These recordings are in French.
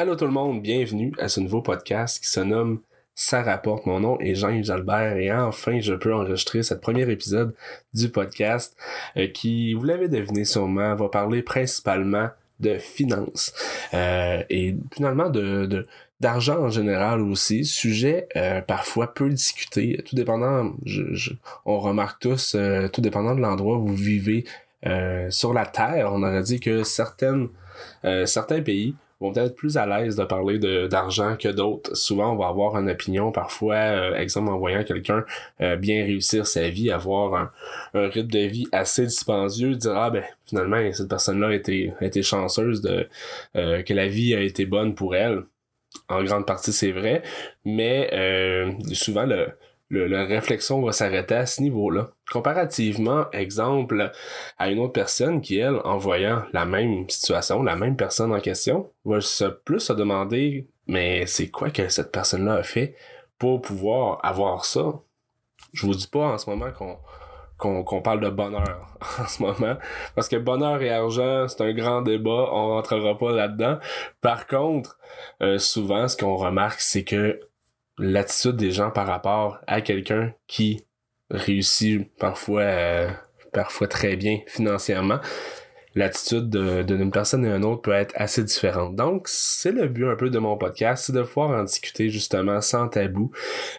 Allô tout le monde, bienvenue à ce nouveau podcast qui se nomme Ça rapporte. Mon nom est Jean-Yves Albert et enfin je peux enregistrer ce premier épisode du podcast euh, qui, vous l'avez deviné sûrement, va parler principalement de finances euh, et finalement de, d'argent en général aussi, sujet euh, parfois peu discuté, tout dépendant, je, on remarque tous, tout dépendant de l'endroit où vous vivez sur la Terre, on aurait dit que certaines, certains pays vont être plus à l'aise de parler d'argent que d'autres. Souvent, on va avoir une opinion, parfois, euh, exemple, en voyant quelqu'un euh, bien réussir sa vie, avoir un, rythme de vie assez dispendieux, dire ah ben finalement cette personne-là a été, a été chanceuse de euh, que la vie a été bonne pour elle. En grande partie, c'est vrai, mais souvent le le, la réflexion va s'arrêter à ce niveau-là. Comparativement, exemple, à une autre personne qui, elle, en voyant la même situation, la même personne en question, va se plus se demander, mais c'est quoi que cette personne-là a fait pour pouvoir avoir ça? Je vous dis pas en ce moment qu'on qu'on parle de bonheur en ce moment. Parce que bonheur et argent, c'est un grand débat, on rentrera pas là-dedans. Par contre, euh, souvent, ce qu'on remarque, c'est que l'attitude des gens par rapport à quelqu'un qui réussit parfois euh, parfois très bien financièrement l'attitude d'une personne et une autre peut être assez différente. Donc, c'est le but un peu de mon podcast, c'est de pouvoir en discuter justement sans tabou,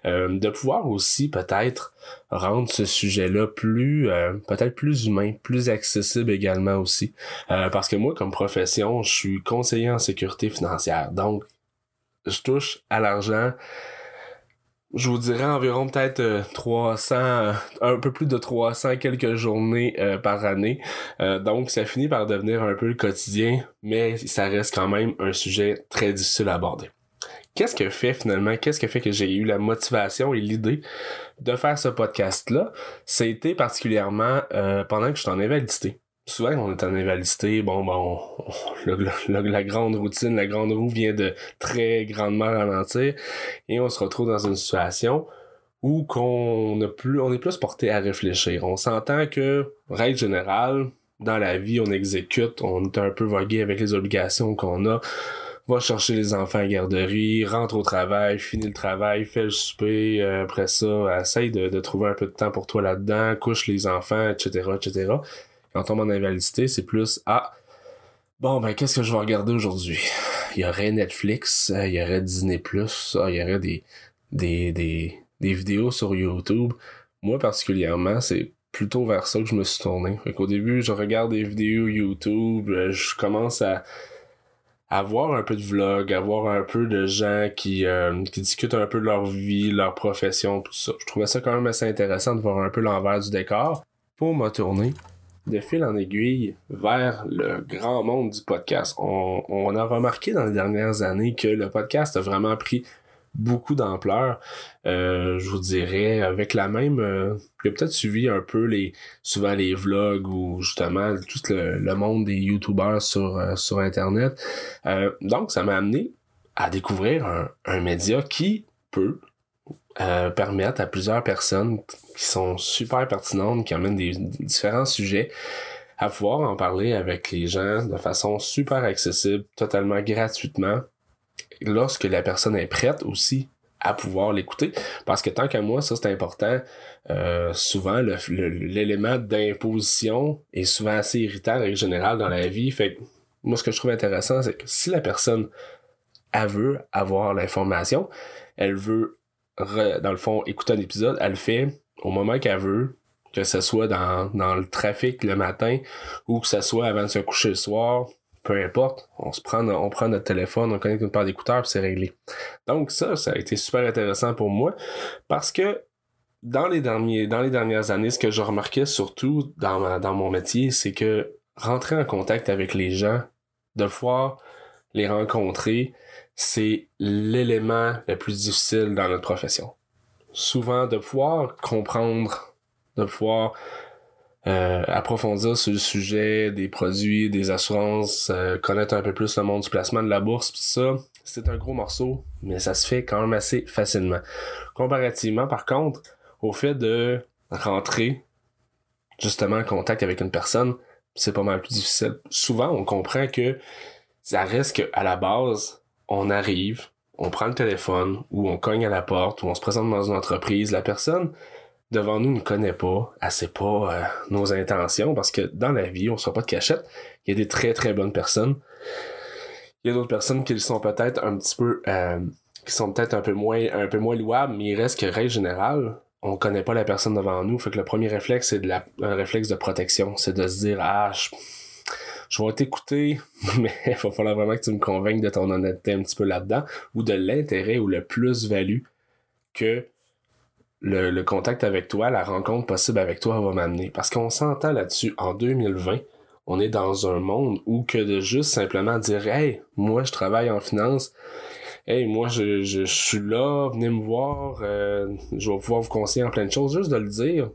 euh, de pouvoir aussi peut-être rendre ce sujet-là plus, euh, peut-être plus humain, plus accessible également aussi. parce que moi, comme profession, je suis conseiller en sécurité financière. Donc, je touche à l'argent je vous dirais environ peut-être 300, euh, euh, un peu plus de 300 quelques journées euh, par année. donc ça finit par devenir un peu le quotidien, mais ça reste quand même un sujet très difficile à aborder. Qu'est-ce que fait finalement, qu'est-ce que fait que j'ai eu la motivation et l'idée de faire ce podcast-là? C'était particulièrement pendant que je suis en invalidité souvent on est en invalidité, bon, bon, la grande routine, la grande roue vient de très grandement ralentir et on se retrouve dans une situation où qu'on plus, on est plus porté à réfléchir. On s'entend que, règle générale, dans la vie, on exécute, on est un peu vogué avec les obligations qu'on a, va chercher les enfants à garderie, rentre au travail, finit le travail, fait le souper, euh, après ça, essaye de, de, trouver un peu de temps pour toi là-dedans, couche les enfants, etc., etc. Quand on tombe en invalidité, c'est plus Ah, bon, ben, qu'est-ce que je vais regarder aujourd'hui? Il y aurait Netflix, euh, il y aurait Disney, ah, il y aurait des, des, des, des vidéos sur YouTube. Moi, particulièrement, c'est plutôt vers ça que je me suis tourné. Fait qu'au début, je regarde des vidéos YouTube, euh, je commence à, à voir un peu de vlog, à voir un peu de gens qui, euh, qui discutent un peu de leur vie, leur profession, tout ça. Je trouvais ça quand même assez intéressant de voir un peu l'envers du décor. Pour me tourner, de fil en aiguille vers le grand monde du podcast. On, a remarqué dans les dernières années que le podcast a vraiment pris beaucoup d'ampleur. Euh, je vous dirais avec la même euh, j'ai peut-être suivi un peu les souvent les vlogs ou justement tout le, monde des youtubeurs sur euh, sur internet. donc ça m'a amené à découvrir un média qui peut euh, permettre à plusieurs personnes qui sont super pertinentes, qui amènent des, différents sujets, à pouvoir en parler avec les gens de façon super accessible, totalement gratuitement, lorsque la personne est prête aussi à pouvoir l'écouter. Parce que tant qu'à moi, ça c'est important, euh, souvent l'élément d'imposition est souvent assez irritant en général dans la vie. Fait moi ce que je trouve intéressant, c'est que si la personne veut avoir l'information, elle veut dans le fond, écouter un épisode, elle le fait au moment qu'elle veut, que ce soit dans, dans le trafic le matin ou que ce soit avant de se coucher le soir, peu importe, on se prend, on prend notre téléphone, on connecte une paire d'écouteurs c'est réglé. Donc ça, ça a été super intéressant pour moi parce que dans les derniers, dans les dernières années, ce que je remarquais surtout dans dans mon métier, c'est que rentrer en contact avec les gens, de pouvoir les rencontrer, c'est l'élément le plus difficile dans notre profession. Souvent, de pouvoir comprendre, de pouvoir euh, approfondir sur le sujet des produits, des assurances, euh, connaître un peu plus le monde du placement de la bourse, pis ça, c'est un gros morceau, mais ça se fait quand même assez facilement. Comparativement, par contre, au fait de rentrer justement en contact avec une personne, c'est pas mal plus difficile. Souvent, on comprend que ça reste qu'à la base, on arrive, on prend le téléphone, ou on cogne à la porte, ou on se présente dans une entreprise, la personne devant nous ne connaît pas, elle sait pas euh, nos intentions, parce que dans la vie, on ne sera pas de cachette. Il y a des très très bonnes personnes. Il y a d'autres personnes qui sont peut-être un petit peu euh, qui sont peut-être un peu moins un peu moins louables, mais il reste que règle générale, on connaît pas la personne devant nous, fait que le premier réflexe c'est de la, un réflexe de protection, c'est de se dire ah je, je vais t'écouter, mais il va falloir vraiment que tu me convainques de ton honnêteté un petit peu là-dedans ou de l'intérêt ou le plus-value que le, le, contact avec toi, la rencontre possible avec toi va m'amener. Parce qu'on s'entend là-dessus. En 2020, on est dans un monde où que de juste simplement dire Hey, moi je travaille en finance, Hey, moi je, je, suis là, venez me voir, euh, je vais pouvoir vous conseiller en plein de choses, juste de le dire.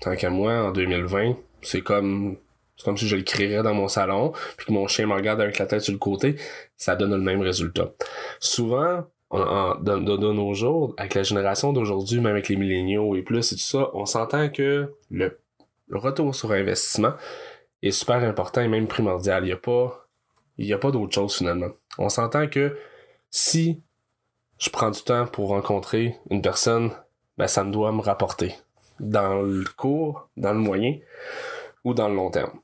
Tant qu'à moi, en 2020, c'est comme c'est comme si je le créerais dans mon salon, puis que mon chien me regarde avec la tête sur le côté, ça donne le même résultat. Souvent, de, de, nos jours, avec la génération d'aujourd'hui, même avec les milléniaux et plus et tout ça, on s'entend que le, retour sur investissement est super important et même primordial. Il n'y a pas, il a pas d'autre chose finalement. On s'entend que si je prends du temps pour rencontrer une personne, ben ça me doit me rapporter dans le court, dans le moyen ou dans le long terme.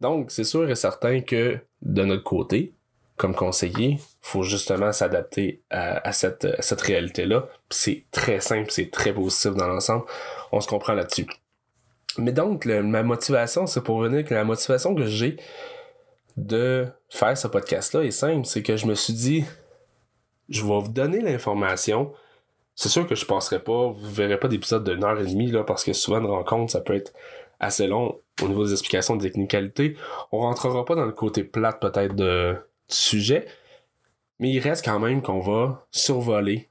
Donc, c'est sûr et certain que de notre côté, comme conseiller, faut justement s'adapter à, cette, réalité-là. C'est très simple, c'est très positif dans l'ensemble. On se comprend là-dessus. Mais donc, ma motivation, c'est pour venir que la motivation que j'ai de faire ce podcast-là est simple. C'est que je me suis dit, je vais vous donner l'information. C'est sûr que je passerai pas, vous verrez pas d'épisode d'une heure et demie, là, parce que souvent une rencontre, ça peut être assez long au niveau des explications de technicalité. On rentrera pas dans le côté plate peut-être du sujet, mais il reste quand même qu'on va survoler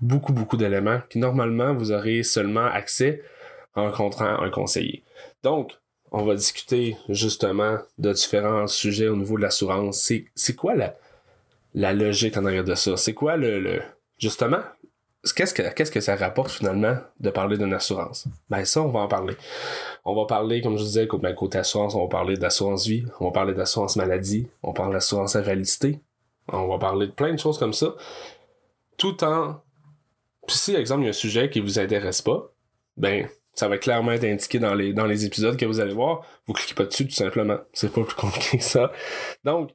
beaucoup, beaucoup d'éléments que normalement vous aurez seulement accès en rencontrant un conseiller. Donc, on va discuter justement de différents sujets au niveau de l'assurance. C'est, c'est quoi la, la logique en arrière de ça? C'est quoi le, le justement, qu'est-ce que, qu'est-ce que ça rapporte finalement de parler d'une assurance? Ben ça, on va en parler. On va parler, comme je disais, ben, côté assurance, on va parler d'assurance vie, on va parler d'assurance maladie, on parle d'assurance invalidité, on va parler de plein de choses comme ça. Tout en... Puis si, exemple, il y a un sujet qui vous intéresse pas, ben, ça va clairement être indiqué dans les, dans les épisodes que vous allez voir. Vous cliquez pas dessus, tout simplement. C'est pas plus compliqué que ça. Donc,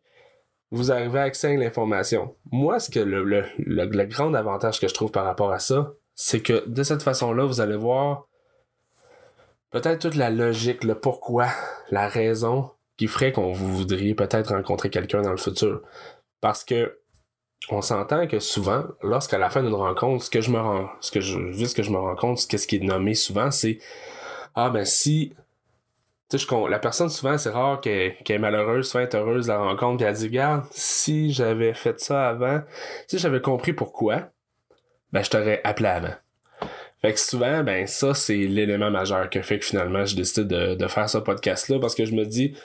vous arrivez à accès à l'information. Moi, ce que le, le, le, grand avantage que je trouve par rapport à ça, c'est que de cette façon-là, vous allez voir peut-être toute la logique, le pourquoi, la raison qui ferait qu'on vous voudriez peut-être rencontrer quelqu'un dans le futur. Parce que on s'entend que souvent, lorsqu'à la fin d'une rencontre, ce que je me rends, ce que je, vu ce que je me rends compte, ce qui est nommé souvent, c'est ah ben si la personne, souvent, c'est rare qu'elle est malheureuse, soit être heureuse de la rencontre, puis elle dit, regarde, si j'avais fait ça avant, si j'avais compris pourquoi, ben, je t'aurais appelé avant. Fait que souvent, ben, ça, c'est l'élément majeur qui fait que finalement, je décide de, de faire ce podcast-là, parce que je me dis,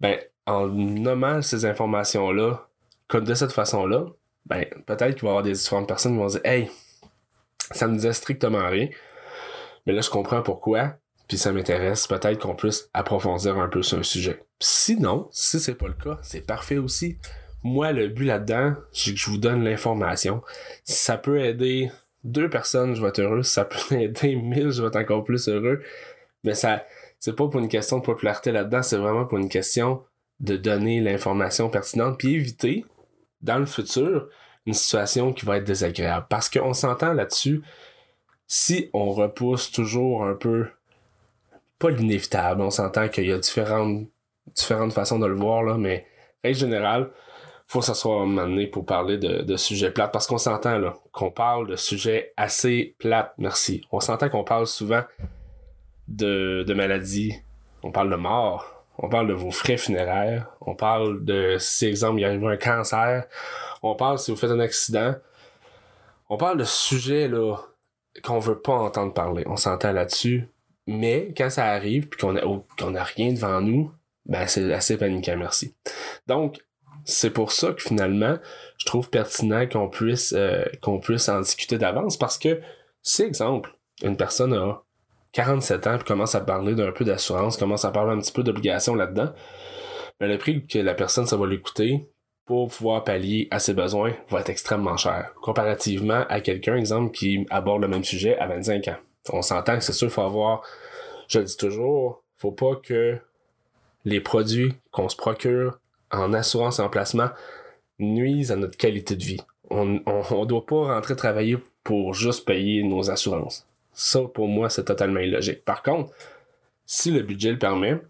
ben, en nommant ces informations-là, comme de cette façon-là, ben, peut-être qu'il va y avoir des différentes personnes qui vont dire, hey, ça me disait strictement rien, mais là, je comprends pourquoi, puis ça m'intéresse, peut-être qu'on puisse approfondir un peu sur un sujet. Sinon, si c'est pas le cas, c'est parfait aussi. Moi, le but là-dedans, c'est que je vous donne l'information. ça peut aider deux personnes, je vais être heureux. ça peut aider mille, je vais être encore plus heureux. Mais ça, c'est pas pour une question de popularité là-dedans, c'est vraiment pour une question de donner l'information pertinente puis éviter, dans le futur, une situation qui va être désagréable. Parce qu'on s'entend là-dessus, si on repousse toujours un peu pas l'inévitable. On s'entend qu'il y a différentes, différentes façons de le voir, là, mais règle générale, faut s'asseoir un moment donné pour parler de, de sujets plates. Parce qu'on s'entend là, qu'on parle de sujets assez plates, merci. On s'entend qu'on parle souvent de, de maladies, on parle de mort, on parle de vos frais funéraires, on parle de si exemple il arrive un cancer, on parle si vous faites un accident, on parle de sujets là qu'on veut pas entendre parler. On s'entend là-dessus. Mais quand ça arrive, puis qu'on a, qu'on a rien devant nous, ben c'est assez paniquant, merci. Donc, c'est pour ça que finalement, je trouve pertinent qu'on puisse euh, qu'on puisse en discuter d'avance parce que, si exemple, une personne a 47 ans puis commence à parler d'un peu d'assurance, commence à parler un petit peu d'obligation là-dedans, ben le prix que la personne ça va l'écouter, pour pouvoir pallier à ses besoins va être extrêmement cher. Comparativement à quelqu'un, exemple, qui aborde le même sujet à 25 ans. On s'entend que c'est sûr, faut avoir, je le dis toujours, faut pas que les produits qu'on se procure en assurance et en placement nuisent à notre qualité de vie. On ne doit pas rentrer travailler pour juste payer nos assurances. Ça, pour moi, c'est totalement illogique. Par contre, si le budget le permet,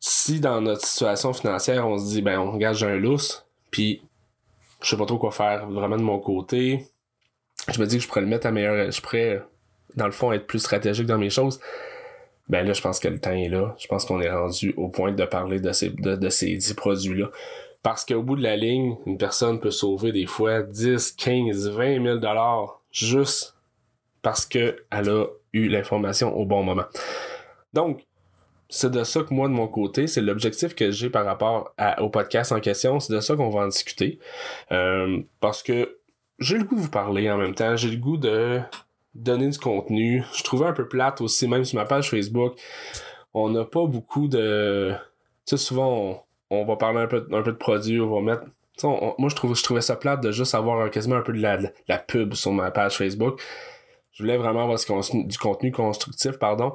si dans notre situation financière, on se dit, ben, on gage un lousse, puis je sais pas trop quoi faire vraiment de mon côté, je me dis que je pourrais le mettre à meilleur, je dans le fond, être plus stratégique dans mes choses, ben là, je pense que le temps est là. Je pense qu'on est rendu au point de parler de ces, de, ces 10 produits-là. Parce qu'au bout de la ligne, une personne peut sauver des fois 10, 15, 20 000 dollars juste parce qu'elle a eu l'information au bon moment. Donc, c'est de ça que moi, de mon côté, c'est l'objectif que j'ai par rapport au podcast en question. C'est de ça qu'on va en discuter. Euh, parce que j'ai le goût de vous parler en même temps. J'ai le goût de donner du contenu. Je trouvais un peu plate aussi, même sur ma page Facebook. On n'a pas beaucoup de... Tu sais, souvent, on, va parler un peu, un peu de produits, on va mettre... moi, je, trouve, je trouvais ça plate de juste avoir quasiment un peu de la, la pub sur ma page Facebook. Je voulais vraiment avoir du contenu constructif, pardon.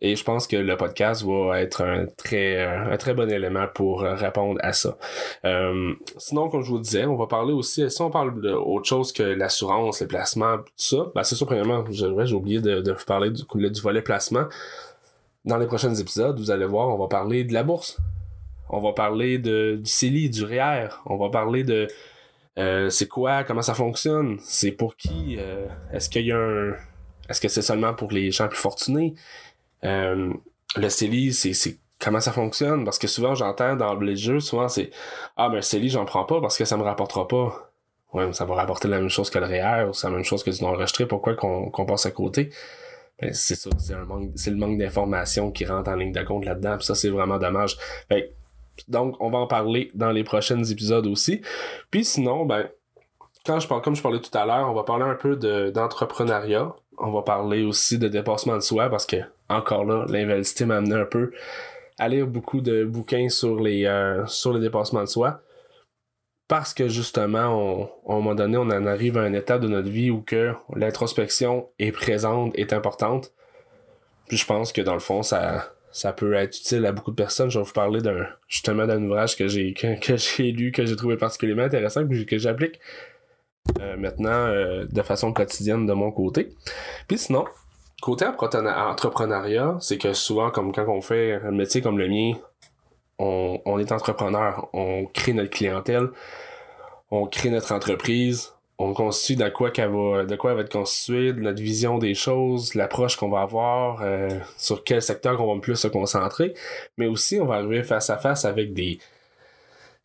Et je pense que le podcast va être un très, un très bon élément pour répondre à ça. Euh, sinon, comme je vous disais, on va parler aussi, si on parle d'autre chose que l'assurance, les placements, tout ça, ben c'est ça, premièrement, j'ai oublié de, vous parler du, du volet placement. Dans les prochains épisodes, vous allez voir, on va parler de la bourse. On va parler de, du CELI, du REER. On va parler de euh, c'est quoi, comment ça fonctionne, c'est pour qui, euh, est-ce qu'il y a un... Est-ce que c'est seulement pour les gens plus fortunés? Euh, le CELI, c'est comment ça fonctionne? Parce que souvent, j'entends dans les jeux, souvent, c'est Ah, mais le CELI, j'en prends pas parce que ça me rapportera pas. Ouais, mais ça va rapporter la même chose que le REER ou c'est la même chose que du non-enregistré. Pourquoi qu'on passe à côté? Ben, c'est ça, c'est le manque d'informations qui rentre en ligne de compte là-dedans. ça, c'est vraiment dommage. donc, on va en parler dans les prochains épisodes aussi. Puis sinon, ben, quand je parle, comme je parlais tout à l'heure, on va parler un peu d'entrepreneuriat. on va parler aussi de dépassement de soi parce que encore là, l'invalidité m'a amené un peu à lire beaucoup de bouquins sur les, euh, sur le dépassement de soi. Parce que justement, on, à un moment donné, on en arrive à un état de notre vie où que l'introspection est présente, est importante. Puis je pense que dans le fond, ça, ça peut être utile à beaucoup de personnes. Je vais vous parler d'un justement d'un ouvrage que j'ai que, j'ai lu, que j'ai trouvé particulièrement intéressant, que j'applique euh, maintenant euh, de façon quotidienne de mon côté. Puis sinon, Côté entrepreneuriat, c'est que souvent, comme quand on fait un métier comme le mien, on, est entrepreneur, on crée notre clientèle, on crée notre entreprise, on constitue de quoi, de quoi elle va être constituée, notre vision des choses, l'approche qu'on va avoir, euh, sur quel secteur on va plus se concentrer, mais aussi on va arriver face à face avec des,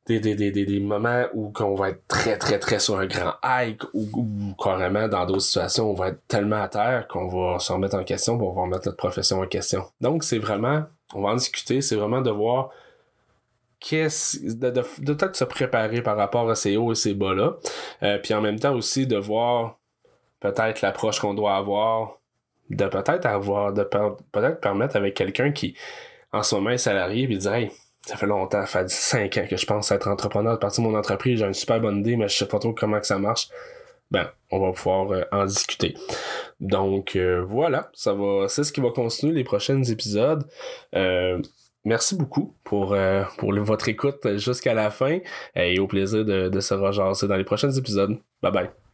des, des, des, des, moments où on va être très, très, très sur un grand hike ou, carrément dans d'autres situations, on va être tellement à terre qu'on va se remettre en question pour on va remettre notre profession en question. Donc, c'est vraiment, on va en discuter, c'est vraiment de voir qu'est-ce, de, de, de peut-être se préparer par rapport à ces hauts et ces bas-là. Euh, puis en même temps aussi de voir peut-être l'approche qu'on doit avoir, de peut-être avoir, de peut-être permettre avec quelqu'un qui, en ce moment, est salarié, puis dire, hey, ça fait longtemps, ça fait 5 ans que je pense être entrepreneur, de partir de mon entreprise, j'ai une super bonne idée, mais je sais pas trop comment que ça marche. Ben, on va pouvoir euh, en discuter. Donc euh, voilà, ça va, c'est ce qui va continuer les prochains épisodes. Euh, merci beaucoup pour, pour votre écoute jusqu'à la fin et au plaisir de, de se rejaser dans les prochains épisodes. Bye bye.